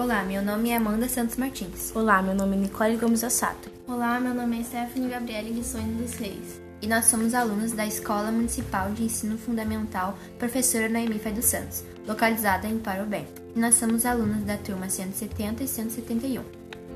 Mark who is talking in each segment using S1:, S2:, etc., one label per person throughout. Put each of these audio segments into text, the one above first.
S1: Olá, meu nome é Amanda Santos Martins.
S2: Olá, meu nome é Nicole Gomes Assato.
S3: Olá, meu nome é Stephanie Gabriele de Sonho dos Reis.
S1: E nós somos alunos da Escola Municipal de Ensino Fundamental Professora Noemi Fai dos Santos, localizada em Parobé. E nós somos alunos da turma 170 e 171.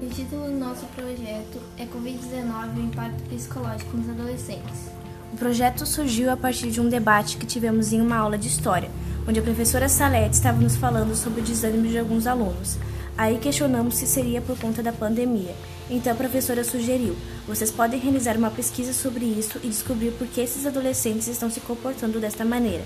S3: O título do nosso projeto é Covid-19 e o impacto psicológico nos adolescentes.
S2: O projeto surgiu a partir de um debate que tivemos em uma aula de história, onde a professora Salete estava nos falando sobre o desânimo de alguns alunos. Aí questionamos se seria por conta da pandemia. Então a professora sugeriu: vocês podem realizar uma pesquisa sobre isso e descobrir por que esses adolescentes estão se comportando desta maneira.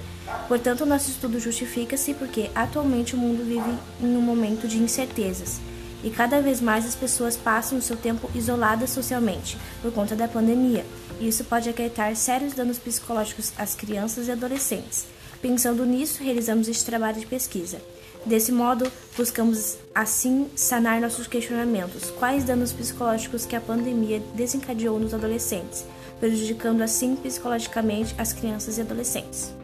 S2: Portanto, nosso estudo justifica-se porque atualmente o mundo vive em um momento de incertezas e cada vez mais as pessoas passam o seu tempo isoladas socialmente por conta da pandemia. E isso pode acarretar sérios danos psicológicos às crianças e adolescentes. Pensando nisso, realizamos este trabalho de pesquisa. Desse modo, buscamos assim sanar nossos questionamentos: quais danos psicológicos que a pandemia desencadeou nos adolescentes, prejudicando assim psicologicamente as crianças e adolescentes.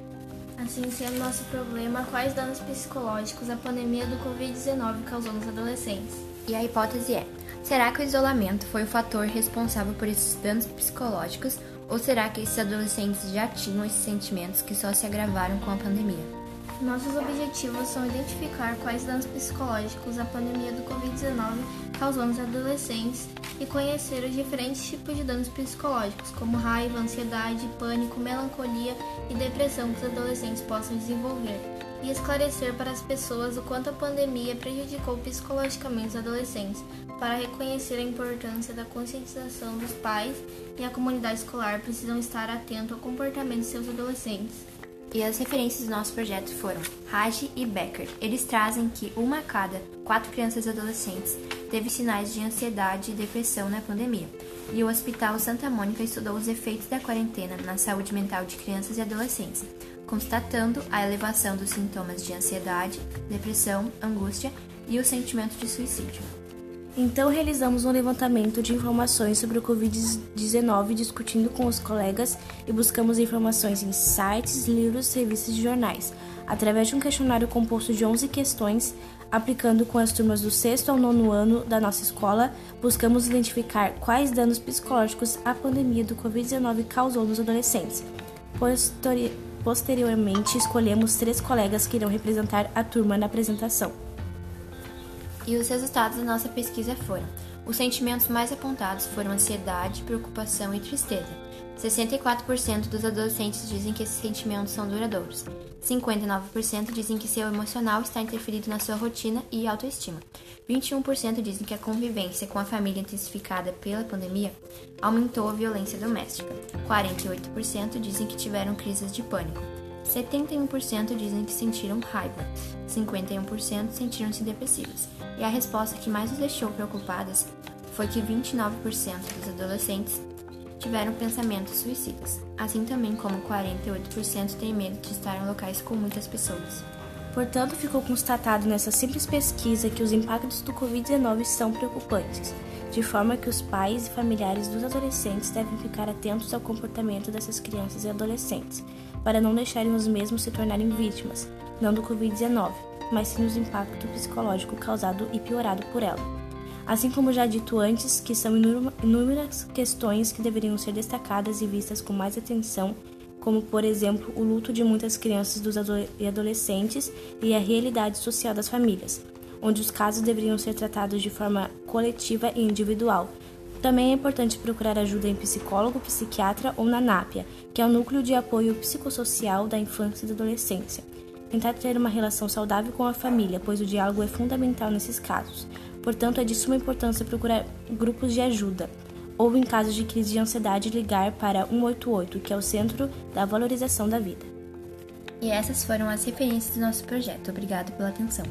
S3: Assim sendo nosso problema, quais danos psicológicos a pandemia do Covid-19 causou nos adolescentes?
S1: E a hipótese é: será que o isolamento foi o fator responsável por esses danos psicológicos ou será que esses adolescentes já tinham esses sentimentos que só se agravaram com a pandemia?
S3: Nossos objetivos são identificar quais danos psicológicos a pandemia do Covid-19 causou nos adolescentes e conhecer os diferentes tipos de danos psicológicos, como raiva, ansiedade, pânico, melancolia e depressão que os adolescentes possam desenvolver, e esclarecer para as pessoas o quanto a pandemia prejudicou psicologicamente os adolescentes, para reconhecer a importância da conscientização dos pais e a comunidade escolar precisam estar atento ao comportamento de seus adolescentes.
S1: E as referências do nosso projeto foram Raj e Becker. Eles trazem que uma a cada quatro crianças adolescentes teve sinais de ansiedade e depressão na pandemia. E o Hospital Santa Mônica estudou os efeitos da quarentena na saúde mental de crianças e adolescentes, constatando a elevação dos sintomas de ansiedade, depressão, angústia e o sentimento de suicídio.
S2: Então realizamos um levantamento de informações sobre o Covid-19 discutindo com os colegas e buscamos informações em sites, livros, revistas e jornais, através de um questionário composto de 11 questões, aplicando com as turmas do sexto ao nono ano da nossa escola, buscamos identificar quais danos psicológicos a pandemia do Covid-19 causou nos adolescentes. Posteriormente, escolhemos três colegas que irão representar a turma na apresentação.
S1: E os resultados da nossa pesquisa foram: os sentimentos mais apontados foram ansiedade, preocupação e tristeza. 64% dos adolescentes dizem que esses sentimentos são duradouros. 59% dizem que seu emocional está interferido na sua rotina e autoestima. 21% dizem que a convivência com a família intensificada pela pandemia aumentou a violência doméstica. 48% dizem que tiveram crises de pânico. 71% dizem que sentiram raiva, 51% sentiram-se depressivos, e a resposta que mais os deixou preocupadas foi que 29% dos adolescentes tiveram pensamentos suicidas, assim também como 48% têm medo de estar em locais com muitas pessoas.
S2: Portanto, ficou constatado nessa simples pesquisa que os impactos do Covid-19 são preocupantes, de forma que os pais e familiares dos adolescentes devem ficar atentos ao comportamento dessas crianças e adolescentes, para não deixarem os mesmos se tornarem vítimas, não do Covid-19, mas sim dos impacto psicológico causado e piorado por ela. Assim como já dito antes, que são inúmeras questões que deveriam ser destacadas e vistas com mais atenção, como por exemplo o luto de muitas crianças e adolescentes e a realidade social das famílias, onde os casos deveriam ser tratados de forma coletiva e individual, também é importante procurar ajuda em psicólogo, psiquiatra ou na NAPIA, que é o Núcleo de Apoio Psicossocial da Infância e da Adolescência. Tentar ter uma relação saudável com a família, pois o diálogo é fundamental nesses casos. Portanto, é de suma importância procurar grupos de ajuda, ou em casos de crise de ansiedade, ligar para 188, que é o Centro da Valorização da Vida.
S1: E essas foram as referências do nosso projeto. Obrigado pela atenção.